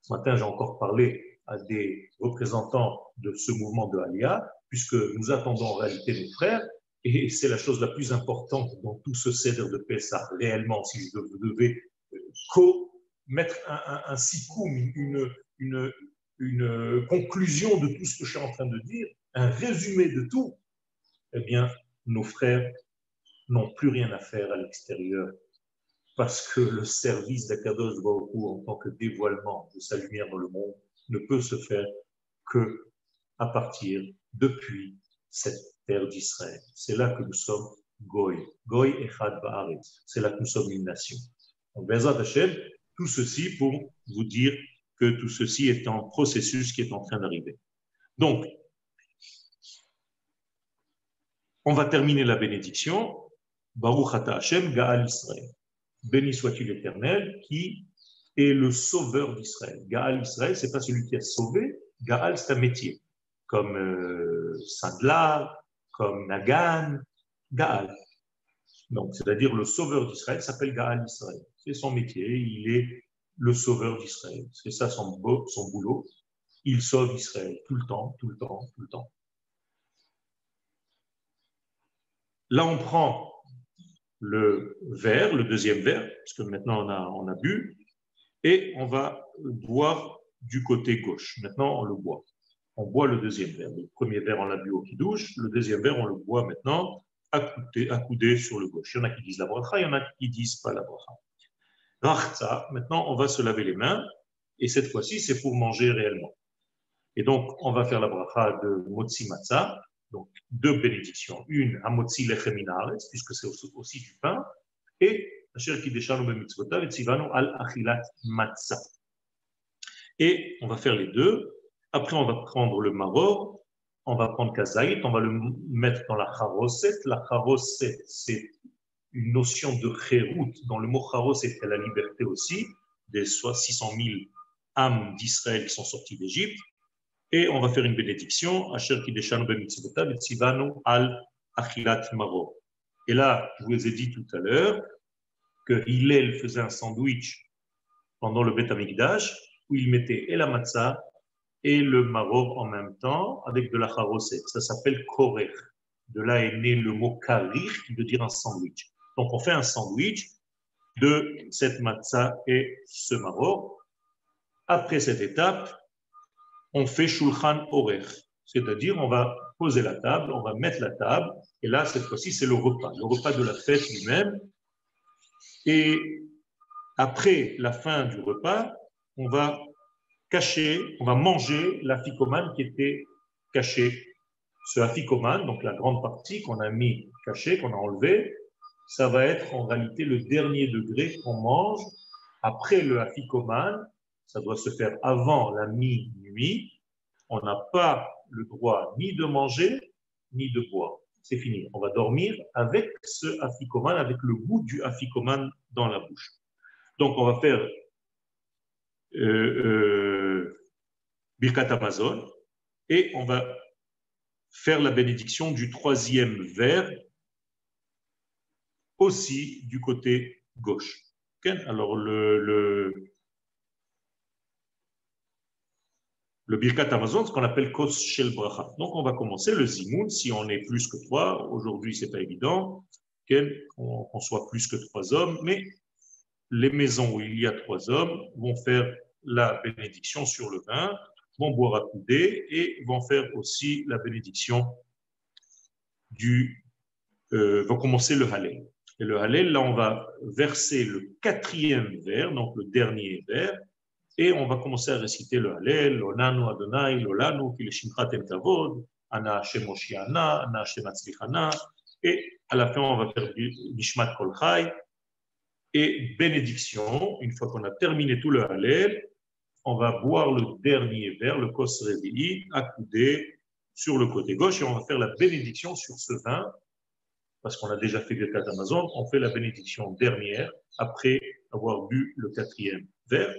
Ce matin, j'ai encore parlé à des représentants de ce mouvement de Aliyah, puisque nous attendons en réalité nos frères, et c'est la chose la plus importante dans tout ce cèdre de Pessah, réellement, si je devais co mettre un, un, une, une, conclusion de tout ce que je suis en train de dire, un résumé de tout, eh bien, nos frères n'ont plus rien à faire à l'extérieur parce que le service d'Akadosh Baruch en tant que dévoilement de sa lumière dans le monde ne peut se faire que à partir depuis cette terre d'Israël. C'est là que nous sommes Goy. Goy Echad Ba'aretz. C'est là que nous sommes une nation. Donc, Bezat Hashem, tout ceci pour vous dire que tout ceci est un processus qui est en train d'arriver. Donc, on va terminer la bénédiction. Baruch Ata Hashem Gaal Israël. Béni soit-il l'Éternel qui est le sauveur d'Israël. Gaal Israël, c'est pas celui qui a sauvé. Gaal, c'est un métier comme euh, comme Nagan, Gaal. Donc, c'est-à-dire le sauveur d'Israël s'appelle Gaal Israël. C'est son métier, il est le sauveur d'Israël. C'est ça son, boulot. Il sauve Israël tout le temps, tout le temps, tout le temps. Là, on prend le verre, le deuxième verre, parce que maintenant on a, bu, et on va boire du côté gauche. Maintenant, on le boit on boit le deuxième verre. Le premier verre, on l'a bu au douche. Le deuxième verre, on le boit maintenant accoudé, sur le gauche. Il y en a qui disent la bracha, il y en a qui disent pas la bracha. Rachza, maintenant, on va se laver les mains. Et cette fois-ci, c'est pour manger réellement. Et donc, on va faire la bracha de Motzi Matzah, donc deux bénédictions. Une à Motzi Lechem puisque c'est aussi du pain, et Asher Kideshanu Bemitzvotav et Tzivanu al Achilat Matzah. Et on va faire les deux après, on va prendre le maror, on va prendre kazaït, on va le mettre dans la charoset. La charoset, c'est une notion de chérout. Dans le mot charoset, c'est la liberté aussi, des soit 600 000 âmes d'Israël qui sont sorties d'Égypte. Et on va faire une bénédiction, Asher al Achilat Maror. Et là, je vous ai dit tout à l'heure que Hillel faisait un sandwich pendant le Beth Amikdash où il mettait et la matzah et le maror en même temps avec de la charoset. Ça s'appelle korer. De là est né le mot karir qui veut dire un sandwich. Donc on fait un sandwich de cette matzah et ce maror. Après cette étape, on fait shulchan orer, c'est-à-dire on va poser la table, on va mettre la table, et là cette fois-ci c'est le repas, le repas de la fête lui-même. Et après la fin du repas, on va caché, on va manger l'afficomane qui était caché. Ce afficomane, donc la grande partie qu'on a mis caché, qu'on a enlevé, ça va être en réalité le dernier degré qu'on mange après le afficomane. Ça doit se faire avant la minuit. On n'a pas le droit ni de manger, ni de boire. C'est fini. On va dormir avec ce afficomane, avec le goût du afficomane dans la bouche. Donc, on va faire euh, euh, Birkat Amazon, et on va faire la bénédiction du troisième vers aussi du côté gauche. Alors, le, Birkat Amazon, ce qu'on appelle Kos Shel Bracha. Donc, on va commencer le Zimoun. Si on est plus que trois, aujourd'hui, c'est pas évident qu'on soit plus que trois hommes, mais les maisons où il y a trois hommes vont faire la bénédiction sur le vin, vont boire à couder et vont faire aussi la bénédiction du. Euh, vont commencer le Hallel. Et le Hallel, là, on va verser le quatrième vers, donc le dernier vers, et on va commencer à réciter le Hallel, Lonanu Adonai, Lolanu, Kileshimchat El Kavod, Ana Hashem Ana Hashem et à la fin, on va faire du Nishmat Kol et bénédiction. Une fois qu'on a terminé tout le Hallel, on va boire le dernier verre, le Kos accoudé sur le côté gauche, et on va faire la bénédiction sur ce vin, parce qu'on a déjà fait le cas d'Amazon, on fait la bénédiction dernière, après avoir bu le quatrième verre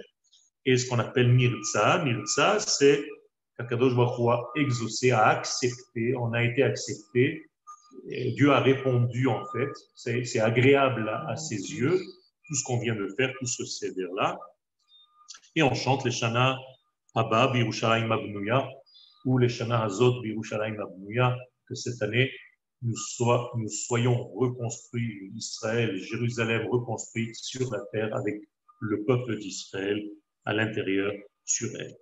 et ce qu'on appelle Mirza. Mirza, c'est qu'Akadosh Baruch a exaucé, a accepté, on a été accepté. Dieu a répondu en fait. C'est agréable à, ses yeux, tout ce qu'on vient de faire, tout ce sévère-là. Et on chante les Shana Haba Birushalayim Abnuya ou les Shana Hazot Birushalayim Abnuya, que cette année nous, soyons reconstruits, Israël, Jérusalem reconstruite sur la terre avec le peuple d'Israël à l'intérieur sur elle.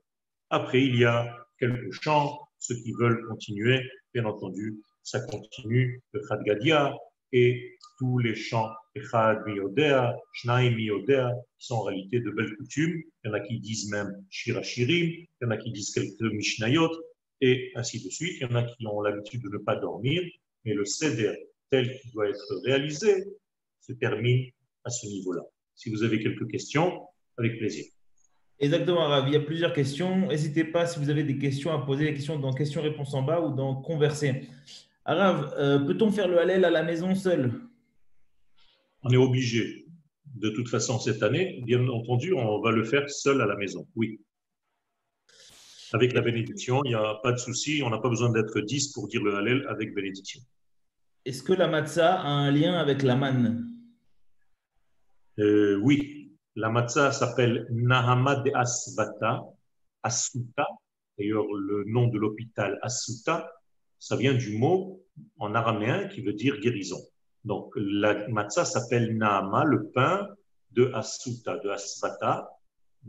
Après, il y a quelques chants, ceux qui veulent continuer, bien entendu, ça continue, le Gadia et tous les chants Echad Miyodea, Shnaim Miyodea, qui sont en réalité de belles coutumes. Il y en a qui disent même Shirachirim, il y en a qui disent quelques Mishnayot, et ainsi de suite. Il y en a qui ont l'habitude de ne pas dormir, mais le Seder tel qu'il doit être réalisé se termine à ce niveau-là. Si vous avez quelques questions, avec plaisir. Exactement, Arav. Il y a plusieurs questions. N'hésitez pas si vous avez des questions à poser, les questions dans questions-réponses en bas ou dans converser. Arav, euh, peut-on faire le Hallel à la maison seul? On est obligé. De toute façon, cette année, bien entendu, on va le faire seul à la maison. Oui. Avec la bénédiction, il n'y a pas de souci. On n'a pas besoin d'être 10 pour dire le Hallel avec bénédiction. Est-ce que la matzah a un lien avec la manne? Euh, Oui, la matzah s'appelle Nahama de Asvata, Asuta. D'ailleurs, le nom de l'hôpital Asuta, ça vient du mot en araméen qui veut dire guérison. Donc, la matzah s'appelle Nahama, le pain de Asuta, de Asvata,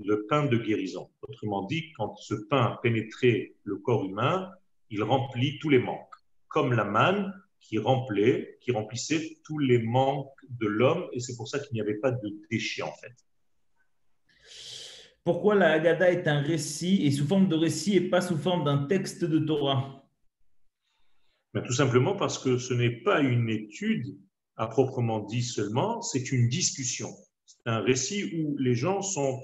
le pain de guérison. Autrement dit, quand ce pain pénétrait le corps humain, il remplit tous les manques, comme la manne qui remplissait, qui remplissait tous les manques de l'homme, et c'est pour ça qu'il n'y avait pas de déchets en fait. Pourquoi la Haggadah est un récit et sous forme de récit et pas sous forme d'un texte de Torah? Ben, Tout simplement parce que ce n'est pas une étude à proprement dit seulement, c'est une discussion. C'est un récit où les gens sont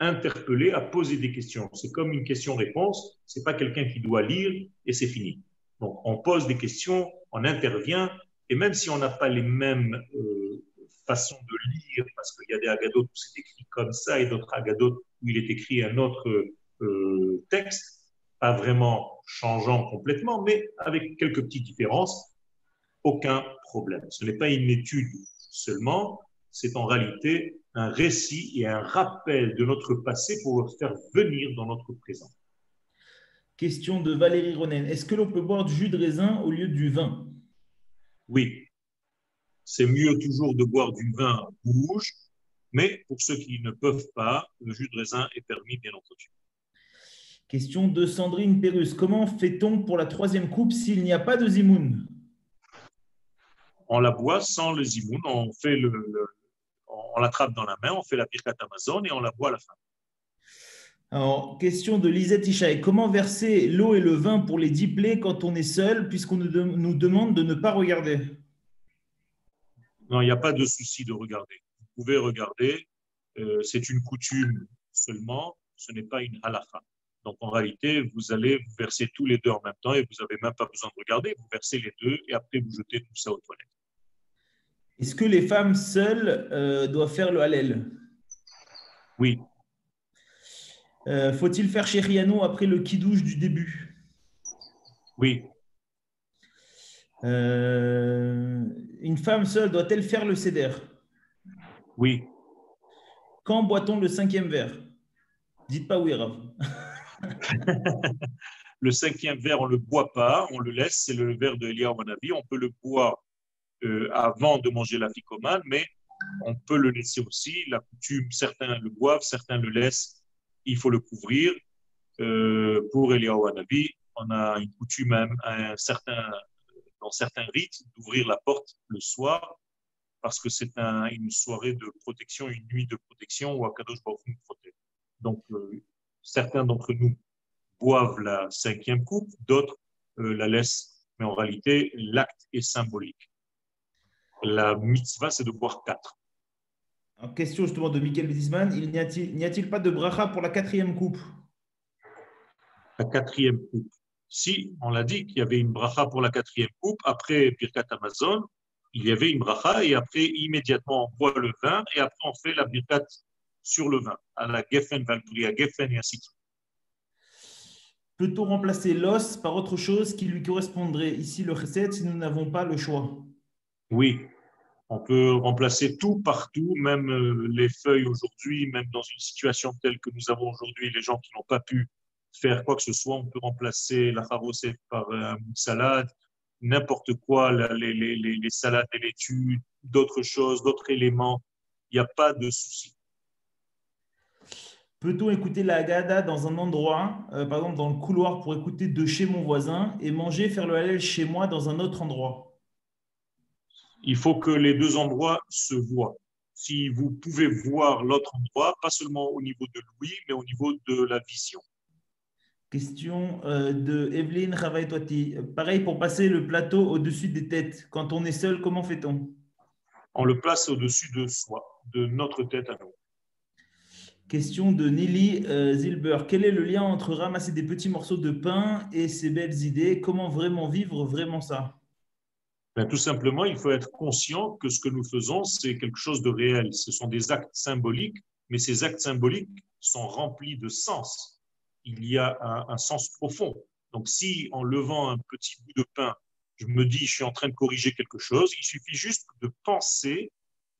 interpellés à poser des questions. C'est comme une question-réponse, ce n'est pas quelqu'un qui doit lire et c'est fini. Donc on pose des questions, on intervient, et même si on n'a pas les mêmes euh, façons de lire, parce qu'il y a des agadotes où c'est écrit comme ça et d'autres agadotes où il est écrit un autre euh, texte, pas vraiment changeant complètement, mais avec quelques petites différences, aucun problème. Ce n'est pas une étude seulement, c'est en réalité un récit et un rappel de notre passé pour le faire venir dans notre présent. Question de Valérie Ronen. Est-ce que l'on peut boire du jus de raisin au lieu du vin? Oui. C'est mieux toujours de boire du vin rouge mais pour ceux qui ne peuvent pas, le jus de raisin est permis, bien entendu. Question de Sandrine Pérus. Comment fait-on pour la troisième coupe s'il n'y a pas de zimoun? On la boit sans le zimoun. On fait le, on l'attrape dans la main, on fait la birkat Amazon et on la boit à la fin. Alors, question de Lisette Ishaï. Comment verser l'eau et le vin pour les dix plaies quand on est seul, puisqu'on nous demande de ne pas regarder? Non, il n'y a pas de souci de regarder vous pouvez regarder, euh, c'est une coutume seulement, ce n'est pas une halakha. Donc en réalité, vous allez vous verser tous les deux en même temps et vous n'avez même pas besoin de regarder, vous versez les deux et après vous jetez tout ça aux toilettes. Est-ce que les femmes seules euh, doivent faire le halal? Oui. Euh, faut-il faire Riano après le kidouche du début? Oui. une femme seule doit-elle faire le seder oui. Quand boit-on le cinquième verre? Dites pas oui, Rav. le cinquième verre, on ne le boit pas, on le laisse, c'est le verre de Eliyahu Manavi. On peut le boire euh, avant de manger la ficomane, mais on peut le laisser aussi. La coutume, certains le boivent, certains le laissent. Il faut le couvrir. Euh, pour Eliyahu Hanavi, on a une coutume, un, certain, dans certains rites, d'ouvrir la porte le soir parce que c'est une soirée de protection, une nuit de protection où Akadosh Baruch nous protège. Donc, euh, certains d'entre nous boivent la cinquième coupe, d'autres euh, la laissent, mais en réalité, l'acte est symbolique. La mitzvah, c'est de boire quatre. Question justement de Michael Bizisman, il n'y a-t-il pas de bracha pour la quatrième coupe? La quatrième coupe. Si, on l'a dit qu'il y avait une bracha pour la quatrième coupe, après Birkat Amazon, il y avait une bracha et après, immédiatement, on boit le vin et après, on fait la Birkat sur le vin, à la Geffen, Valkyria Geffen et ainsi de suite. Peut-on remplacer l'os par autre chose qui lui correspondrait? Ici, le recette, si nous n'avons pas le choix. Oui, on peut remplacer tout partout, même euh, les feuilles aujourd'hui, même dans une situation telle que nous avons aujourd'hui, les gens qui n'ont pas pu faire quoi que ce soit, on peut remplacer la charosée par une salade, n'importe quoi, les, les, les, salades et laitues, d'autres choses, d'autres éléments. Il n'y a pas de souci. Peut-on écouter la Haggadah dans un endroit, euh, par exemple dans le couloir pour écouter de chez mon voisin et manger, faire le halal chez moi dans un autre endroit? Il faut que les deux endroits se voient. Si vous pouvez voir l'autre endroit, pas seulement au niveau de l'ouïe, mais au niveau de la vision. Question euh, de Evelyne Ravaitwati. Pareil pour passer le plateau au-dessus des têtes. Quand on est seul, comment fait-on? On le place au-dessus de soi, de notre tête à nous. Question de Nelly euh, Zilber. Quel est le lien entre ramasser des petits morceaux de pain et ces belles idées? Comment vraiment vivre vraiment ça? Ben, Tout simplement, il faut être conscient que ce que nous faisons, c'est quelque chose de réel. Ce sont des actes symboliques, mais ces actes symboliques sont remplis de sens. Il y a un, un sens profond. Donc si en levant un petit bout de pain, je me dis je suis en train de corriger quelque chose, il suffit juste de penser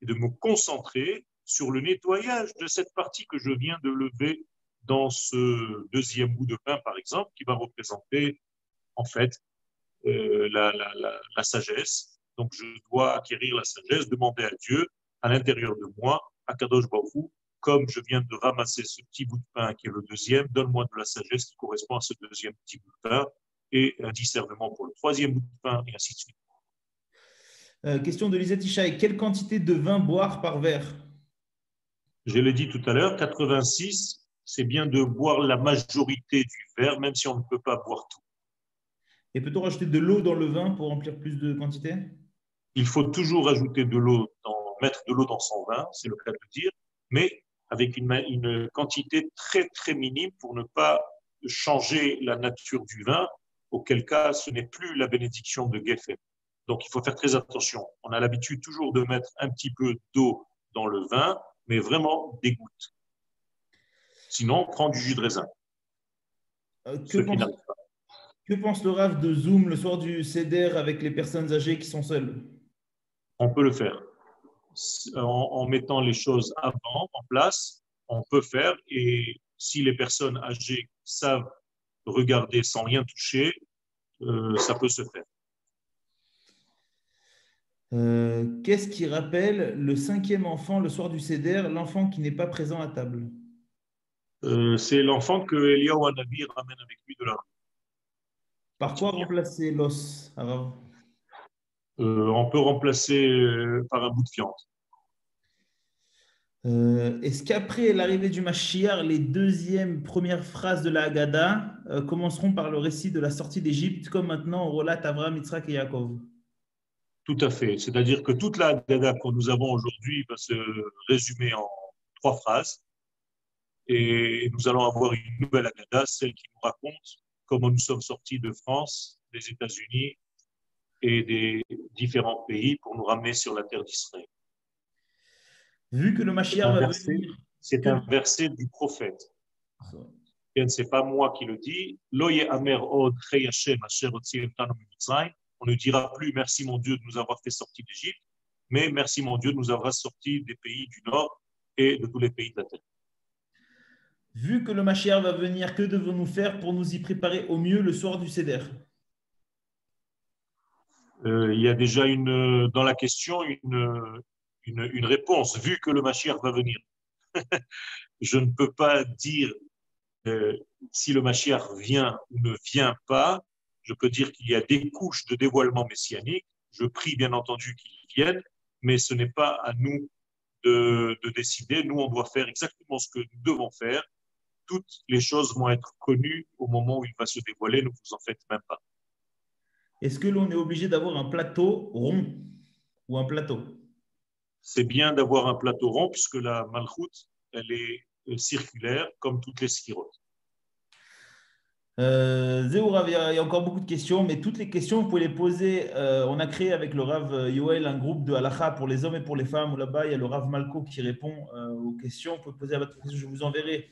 et de me concentrer sur le nettoyage de cette partie que je viens de lever dans ce deuxième bout de pain, par exemple, qui va représenter en fait euh, la, sagesse. Donc je dois acquérir la sagesse, demander à Dieu, à l'intérieur de moi, à Kadosh Baruch comme je viens de ramasser ce petit bout de pain qui est le deuxième, donne-moi de la sagesse qui correspond à ce deuxième petit bout de pain et un discernement pour le troisième bout de pain et ainsi de suite. Euh, question de Lisette Ishaï. Quelle quantité de vin boire par verre? Je l'ai dit tout à l'heure, 86, c'est bien de boire la majorité du verre, même si on ne peut pas boire tout. Et peut-on rajouter de l'eau dans le vin pour remplir plus de quantité? Il faut toujours ajouter de l'eau, mettre de l'eau dans son vin, c'est le cas de dire, mais avec une, une, quantité très très minime pour ne pas changer la nature du vin, auquel cas ce n'est plus la bénédiction de Geffen. Donc il faut faire très attention. On a l'habitude toujours de mettre un petit peu d'eau dans le vin, mais vraiment des gouttes. Sinon, prends du jus de raisin. Euh, que, pense, le RAF de Zoom le soir du CEDER avec les personnes âgées qui sont seules? On peut le faire. En, mettant les choses avant, en place, on peut faire. Et si les personnes âgées savent regarder sans rien toucher, euh, ça peut se faire. Euh, qu'est-ce qui rappelle le cinquième enfant le soir du Seder, l'enfant qui n'est pas présent à table? Euh, C'est l'enfant que Eliyahu Hanavi ramène avec lui de la Par quoi remplacer l'os euh, On peut remplacer par un bout de viande. Est-ce qu'après l'arrivée du Mashiach, les deuxièmes premières phrases de la Haggadah commenceront par le récit de la sortie d'Égypte, comme maintenant on relate Abraham, Yitzhak et Yaakov? Tout à fait. C'est-à-dire que toute la Haggadah que nous avons aujourd'hui va se résumer en trois phrases. Et nous allons avoir une nouvelle Haggadah, celle qui nous raconte comment nous sommes sortis de France, des États-Unis et des différents pays pour nous ramener sur la terre d'Israël. Vu que le Mashiach va venir... C'est un verset du prophète. Et ce n'est pas moi qui le dis. on ne dira plus merci mon Dieu de nous avoir fait sortir d'Égypte, mais merci mon Dieu de nous avoir sortis des pays du Nord et de tous les pays de la terre. Vu que le Mashiach va venir, que devons-nous faire pour nous y préparer au mieux le soir du Seder? Euh, il y a déjà une, dans la question une, une, réponse, vu que le Mashiach va venir. Je ne peux pas dire euh, si le Mashiach vient ou ne vient pas. Je peux dire qu'il y a des couches de dévoilement messianique. Je prie bien entendu qu'il vienne, mais ce n'est pas à nous de, de décider. Nous, on doit faire exactement ce que nous devons faire. Toutes les choses vont être connues au moment où il va se dévoiler. Ne vous en faites même pas. Est-ce que l'on est obligé d'avoir un plateau rond ou un plateau? C'est bien d'avoir un plateau rond puisque la malchoute, elle est euh, circulaire comme toutes les skirotes. Euh, Zéou, Rav, il y, a, encore beaucoup de questions, mais toutes les questions, vous pouvez les poser. Euh, on a créé avec le Rav Yoel un groupe de halacha pour les hommes et pour les femmes. Là-bas, il y a le Rav Malko qui répond euh, aux questions. Vous pouvez poser à votre question. Je vous enverrai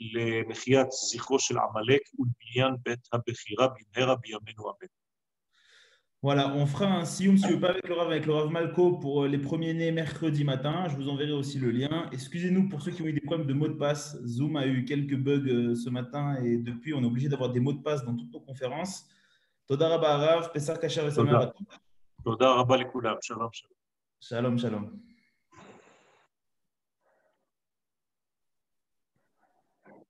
למחיית זכרו של עמלק ולבניין בית הבחירה במהרה בימינו אמן. Voilà, on fera un sioum, si vous pas avec le Rav, avec le Rav Malko pour euh, les premiers-nés mercredi matin. Je vous enverrai aussi le lien. Excusez-nous pour ceux qui ont eu des problèmes de mots de passe. Zoom a eu quelques bugs euh, ce matin et depuis, on est obligé d'avoir des mots de passe dans toutes nos conférences. Toda Rabba Rav, Pessah Kasher et Samer תודה. à tous. תודה רבה לכולם, שלום שלום. Shalom, shalom.